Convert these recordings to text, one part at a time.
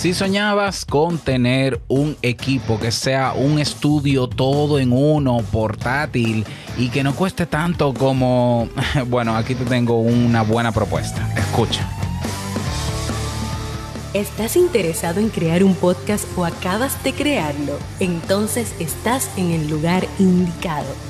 Si soñabas con tener un equipo que sea un estudio todo en uno, portátil y que no cueste tanto como... Bueno, aquí te tengo una buena propuesta. Escucha. ¿Estás interesado en crear un podcast o acabas de crearlo? Entonces estás en el lugar indicado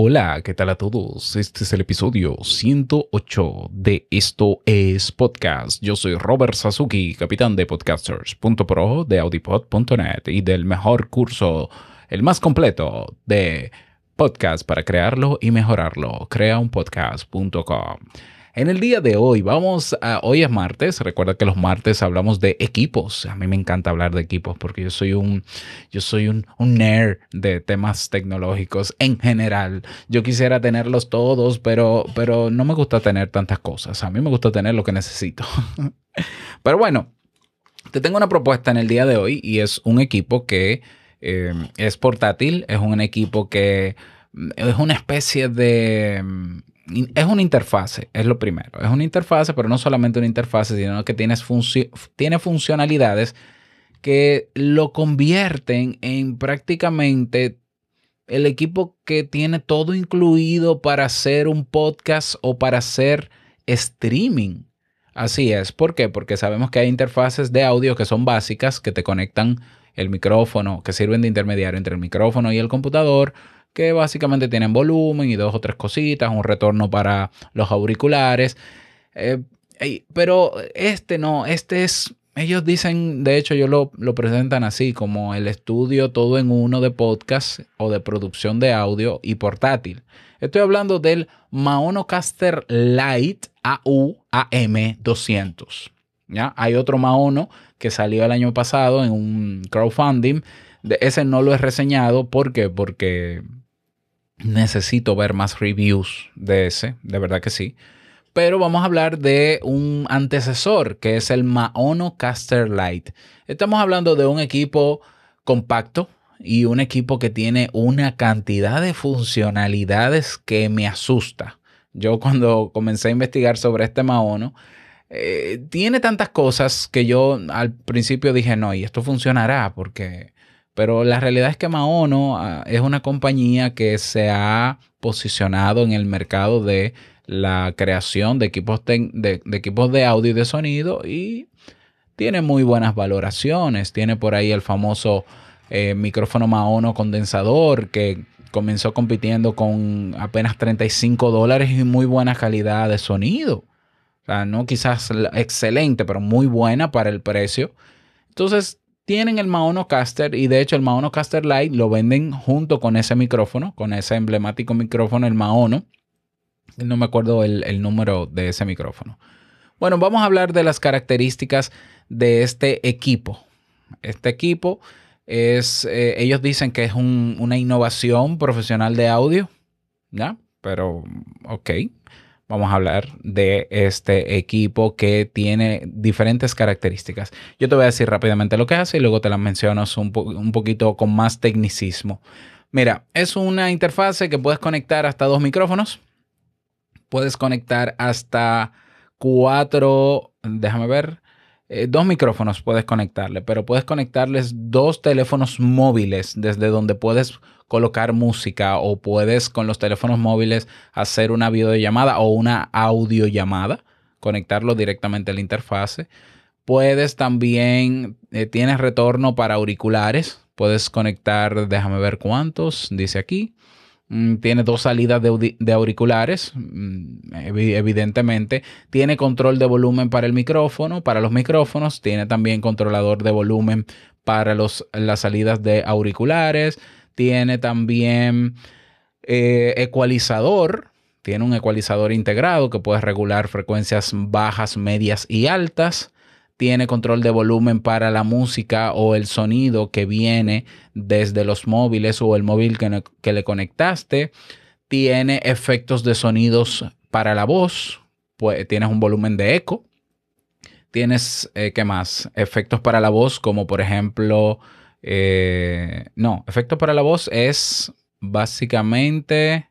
Hola, ¿qué tal a todos? Este es el episodio 108 de Esto es Podcast. Yo soy Robert Sasuki, capitán de podcasters.pro, de audipod.net y del mejor curso, el más completo de podcast para crearlo y mejorarlo, creaunpodcast.com. En el día de hoy, vamos a, hoy es martes, recuerda que los martes hablamos de equipos. A mí me encanta hablar de equipos porque yo soy un, yo soy un, nerd de temas tecnológicos en general. Yo quisiera tenerlos todos, pero, pero no me gusta tener tantas cosas. A mí me gusta tener lo que necesito. pero bueno, te tengo una propuesta en el día de hoy y es un equipo que eh, es portátil, es un equipo que es una especie de es una interfase, es lo primero. Es una interfase, pero no solamente una interfase, sino que tiene funcionalidades que lo convierten en prácticamente el equipo que tiene todo incluido para hacer un podcast o para hacer streaming. Así es. ¿Por qué? Porque sabemos que hay interfaces de audio que son básicas, que te conectan el micrófono, que sirven de intermediario entre el micrófono y el computador que básicamente tienen volumen y dos o tres cositas, un retorno para los auriculares. Eh, pero este no, este es, ellos dicen, de hecho ellos lo, lo, presentan así, como el estudio todo en uno de podcast o de producción de audio y portátil. Estoy hablando del Maonocaster Lite AU-AM200. ¿ya? Hay otro Maono que salió el año pasado en un crowdfunding. De ese no lo he reseñado. ¿Por qué? Porque necesito ver más reviews de ese, de verdad que sí. Pero vamos a hablar de un antecesor que es el Maono Caster Lite. Estamos hablando de un equipo compacto y un equipo que tiene una cantidad de funcionalidades que me asusta. Yo cuando comencé a investigar sobre este Maono, eh, tiene tantas cosas que yo al principio dije, no, y esto funcionará porque pero la realidad es que Maono ah, es una compañía que se ha posicionado en el mercado de la creación de equipos de, equipos de audio y de sonido y tiene muy buenas valoraciones. Tiene por ahí el famoso eh, micrófono Maono condensador que comenzó compitiendo con apenas 35 dólares y muy buena calidad de sonido. O sea, no quizás excelente, pero muy buena para el precio. Entonces, tienen el Maono Caster y de hecho el Maono Caster Lite lo venden junto con ese micrófono, con ese emblemático micrófono, el Maono. No me acuerdo el, número de ese micrófono. Bueno, vamos a hablar de las características de este equipo. Este equipo es, eh, ellos dicen que es una innovación profesional de audio, ¿ya? Pero, ok, vamos a hablar de este equipo que tiene diferentes características. Yo te voy a decir rápidamente lo que hace y luego te las menciono un, un poquito con más tecnicismo. Mira, es una interfase que puedes conectar hasta dos micrófonos. Puedes conectar hasta cuatro, déjame ver, eh, dos micrófonos puedes conectarle, pero puedes conectarles dos teléfonos móviles desde donde puedes colocar música o puedes con los teléfonos móviles hacer una videollamada o una audiollamada, conectarlo directamente a la interfase. Puedes también, eh, tienes retorno para auriculares, puedes conectar, déjame ver cuántos, dice aquí. Mm, tiene dos salidas de, auriculares, mm, evidentemente. Tiene control de volumen para el micrófono, para los micrófonos. Tiene también controlador de volumen para las salidas de auriculares. Tiene también eh, ecualizador. Tiene un ecualizador integrado que puede regular frecuencias bajas, medias y altas. Tiene control de volumen para la música o el sonido que viene desde los móviles o el móvil que, le conectaste. Tiene efectos de sonidos para la voz. Pues, tienes un volumen de eco. Tienes, eh, ¿qué más? Efectos para la voz, como por ejemplo. Eh, no, efectos para la voz es básicamente.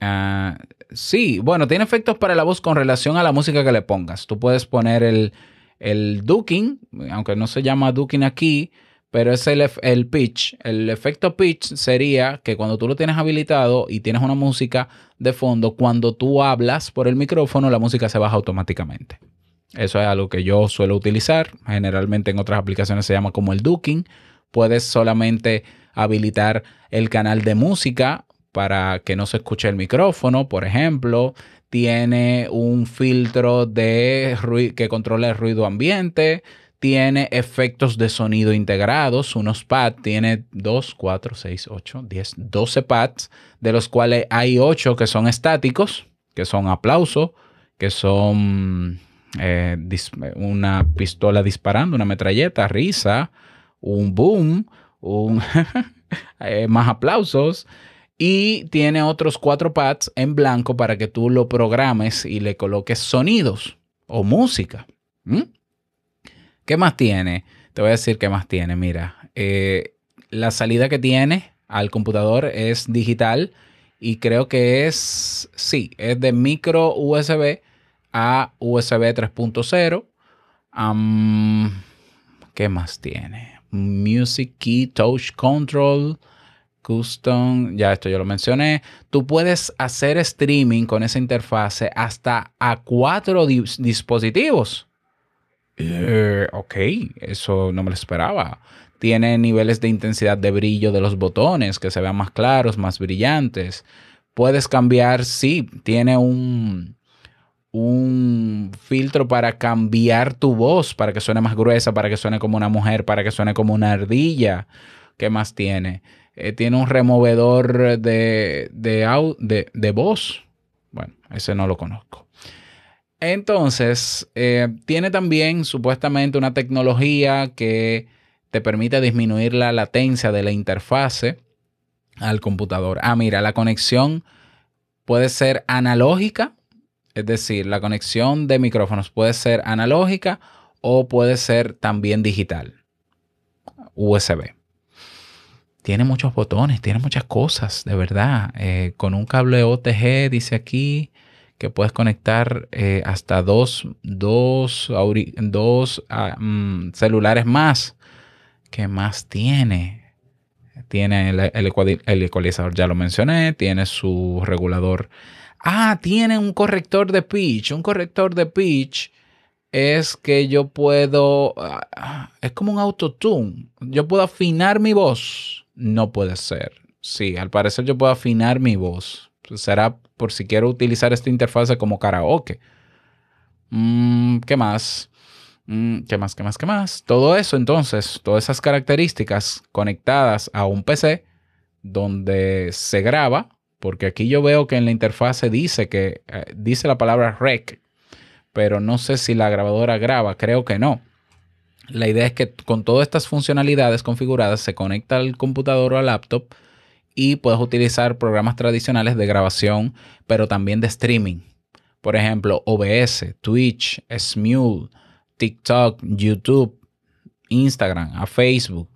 Ah, sí, bueno, tiene efectos para la voz con relación a la música que le pongas. Tú puedes poner el, el ducking, aunque no se llama ducking aquí, pero es el, el, pitch. El efecto pitch sería que cuando tú lo tienes habilitado y tienes una música de fondo, cuando tú hablas por el micrófono, la música se baja automáticamente. Eso es algo que yo suelo utilizar. Generalmente en otras aplicaciones se llama como el ducking. Puedes solamente habilitar el canal de música para que no se escuche el micrófono, por ejemplo tiene un filtro de que controla el ruido ambiente, tiene efectos de sonido integrados, unos pads, tiene 2, 4, 6, 8, 10, 12 pads, de los cuales hay 8 que son estáticos, que son aplauso, que son eh, una pistola disparando, una metralleta, risa, un boom, un eh, más aplausos, y tiene otros cuatro pads en blanco para que tú lo programes y le coloques sonidos o música. ¿Mm? ¿Qué más tiene? Te voy a decir qué más tiene. Mira, eh, la salida que tiene al computador es digital y creo que es, sí, es de micro USB a USB 3.0. ¿Qué más tiene? Music Key Touch Control. Custom, ya esto yo lo mencioné. Tú puedes hacer streaming con esa interfase hasta a cuatro dispositivos. Eh, ok, eso no me lo esperaba. Tiene niveles de intensidad de brillo de los botones que se vean más claros, más brillantes. Puedes cambiar, sí, tiene un, un filtro para cambiar tu voz, para que suene más gruesa, para que suene como una mujer, para que suene como una ardilla. ¿Qué más tiene? Eh, tiene un removedor de, de, voz. Bueno, ese no lo conozco. Entonces, eh, tiene también supuestamente una tecnología que te permite disminuir la latencia de la interfase al computador. Ah, mira, la conexión puede ser analógica, es decir, la conexión de micrófonos puede ser analógica o puede ser también digital, USB tiene muchos botones, tiene muchas cosas, de verdad. Eh, con un cable OTG, dice aquí, que puedes conectar eh, hasta dos, dos, dos ah, mm, celulares más. ¿Qué más tiene? Tiene el, ecualizador, ya lo mencioné. Tiene su regulador. Ah, tiene un corrector de pitch. Un corrector de pitch es que yo puedo. Ah, es como un autotune. Yo puedo afinar mi voz no puede ser. Sí, al parecer yo puedo afinar mi voz. Será por si quiero utilizar esta interfase como karaoke. Mm, ¿Qué más? Mm, ¿Qué más? ¿Qué más? ¿Qué más? Todo eso entonces, todas esas características conectadas a un PC donde se graba, porque aquí yo veo que en la interfase dice que eh, dice la palabra rec, pero no sé si la grabadora graba, creo que no. La idea es que con todas estas funcionalidades configuradas se conecta al computador o al laptop y puedes utilizar programas tradicionales de grabación, pero también de streaming. Por ejemplo, OBS, Twitch, Smule, TikTok, YouTube, Instagram, a Facebook.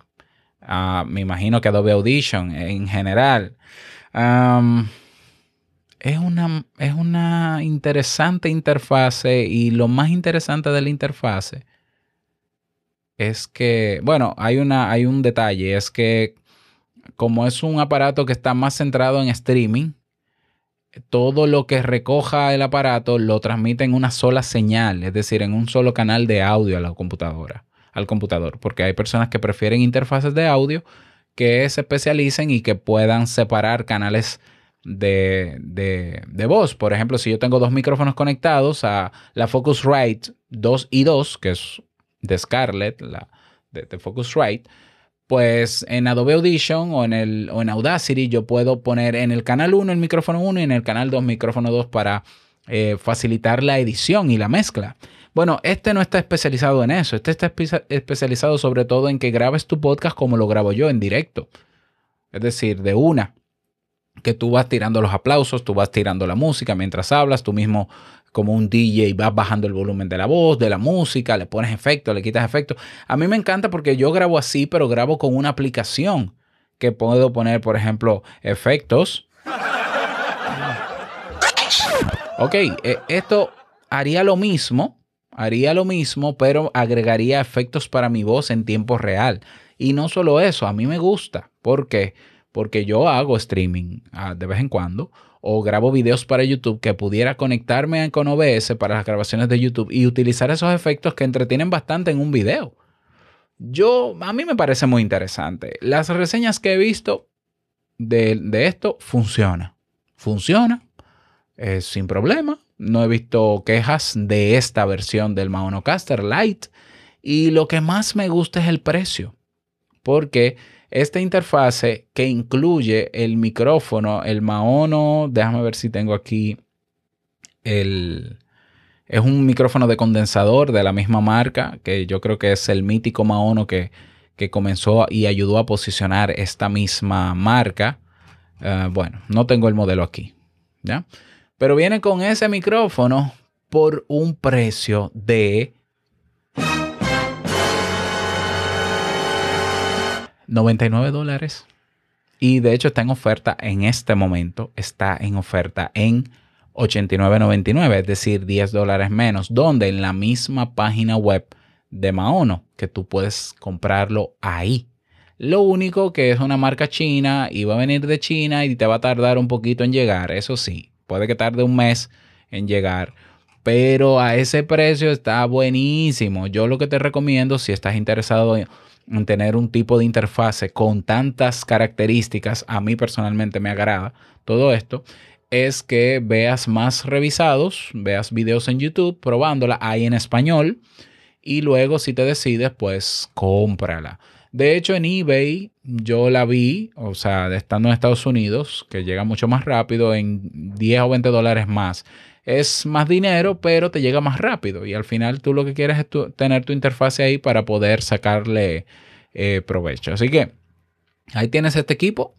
me imagino que Adobe Audition en general. es, una, es una interesante interfase y lo más interesante de la interfase es que, bueno, hay, una, hay un detalle, es que como es un aparato que está más centrado en streaming, todo lo que recoja el aparato lo transmite en una sola señal, es decir, en un solo canal de audio a la computadora, al computador, porque hay personas que prefieren interfaces de audio que se especialicen y que puedan separar canales de, de, voz. Por ejemplo, si yo tengo dos micrófonos conectados a la Focusrite 2 y 2, que es de Scarlett, la de, Focusrite, pues en Adobe Audition o en, el, o en Audacity yo puedo poner en el canal 1 el micrófono 1 y en el canal 2 micrófono 2 para eh, facilitar la edición y la mezcla. Bueno, este no está especializado en eso. Este está especializado sobre todo en que grabes tu podcast como lo grabo yo en directo. Es decir, de una, que tú vas tirando los aplausos, tú vas tirando la música mientras hablas, tú mismo como un DJ vas bajando el volumen de la voz, de la música, le pones efecto, le quitas efecto. A mí me encanta porque yo grabo así, pero grabo con una aplicación que puedo poner, por ejemplo, efectos. Ok, eh, esto haría lo mismo, haría lo mismo, pero agregaría efectos para mi voz en tiempo real. Y no solo eso, a mí me gusta. ¿Por qué? Porque yo hago streaming ah, de vez en cuando o grabo videos para YouTube que pudiera conectarme con OBS para las grabaciones de YouTube y utilizar esos efectos que entretienen bastante en un video. Yo, a mí me parece muy interesante. Las reseñas que he visto de, esto funciona. Funciona. sin problema. No he visto quejas de esta versión del Maonocaster Lite. Y lo que más me gusta es el precio. Porque esta interfase que incluye el micrófono, el Maono, déjame ver si tengo aquí el... Es un micrófono de condensador de la misma marca, que yo creo que es el mítico Maono que, que comenzó y ayudó a posicionar esta misma marca. Eh, bueno, no tengo el modelo aquí, ¿ya? Pero viene con ese micrófono por un precio de 99 dólares. Y de hecho está en oferta en este momento. Está en oferta en 89.99, es decir, 10 dólares menos, donde en la misma página web de Maono, que tú puedes comprarlo ahí. Lo único que es una marca china y va a venir de China y te va a tardar un poquito en llegar, eso sí, puede que tarde un mes en llegar, pero a ese precio está buenísimo. Yo lo que te recomiendo si estás interesado en tener un tipo de interfase con tantas características, a mí personalmente me agrada todo esto, es que veas más revisados, veas videos en YouTube probándola ahí en español y luego si te decides, pues cómprala. De hecho, en eBay yo la vi, o sea, estando en Estados Unidos, que llega mucho más rápido, en 10 o 20 dólares más es más dinero, pero te llega más rápido. Y al final tú lo que quieres es tener tu interfase ahí para poder sacarle eh, provecho. Así que ahí tienes este equipo.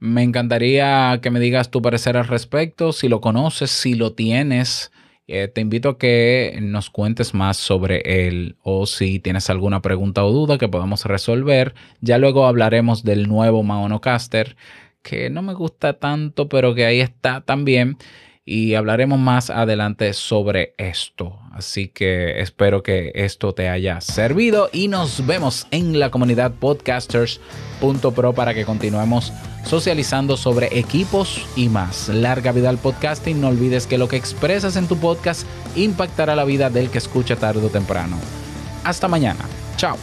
Me encantaría que me digas tu parecer al respecto, si lo conoces, si lo tienes. Eh, te invito a que nos cuentes más sobre él o si tienes alguna pregunta o duda que podamos resolver. Ya luego hablaremos del nuevo Maonocaster, que no me gusta tanto, pero que ahí está también y hablaremos más adelante sobre esto. Así que espero que esto te haya servido y nos vemos en la comunidad podcasters.pro para que continuemos socializando sobre equipos y más. Larga vida al podcasting. No olvides que lo que expresas en tu podcast impactará la vida del que escucha tarde o temprano. Hasta mañana. Chao.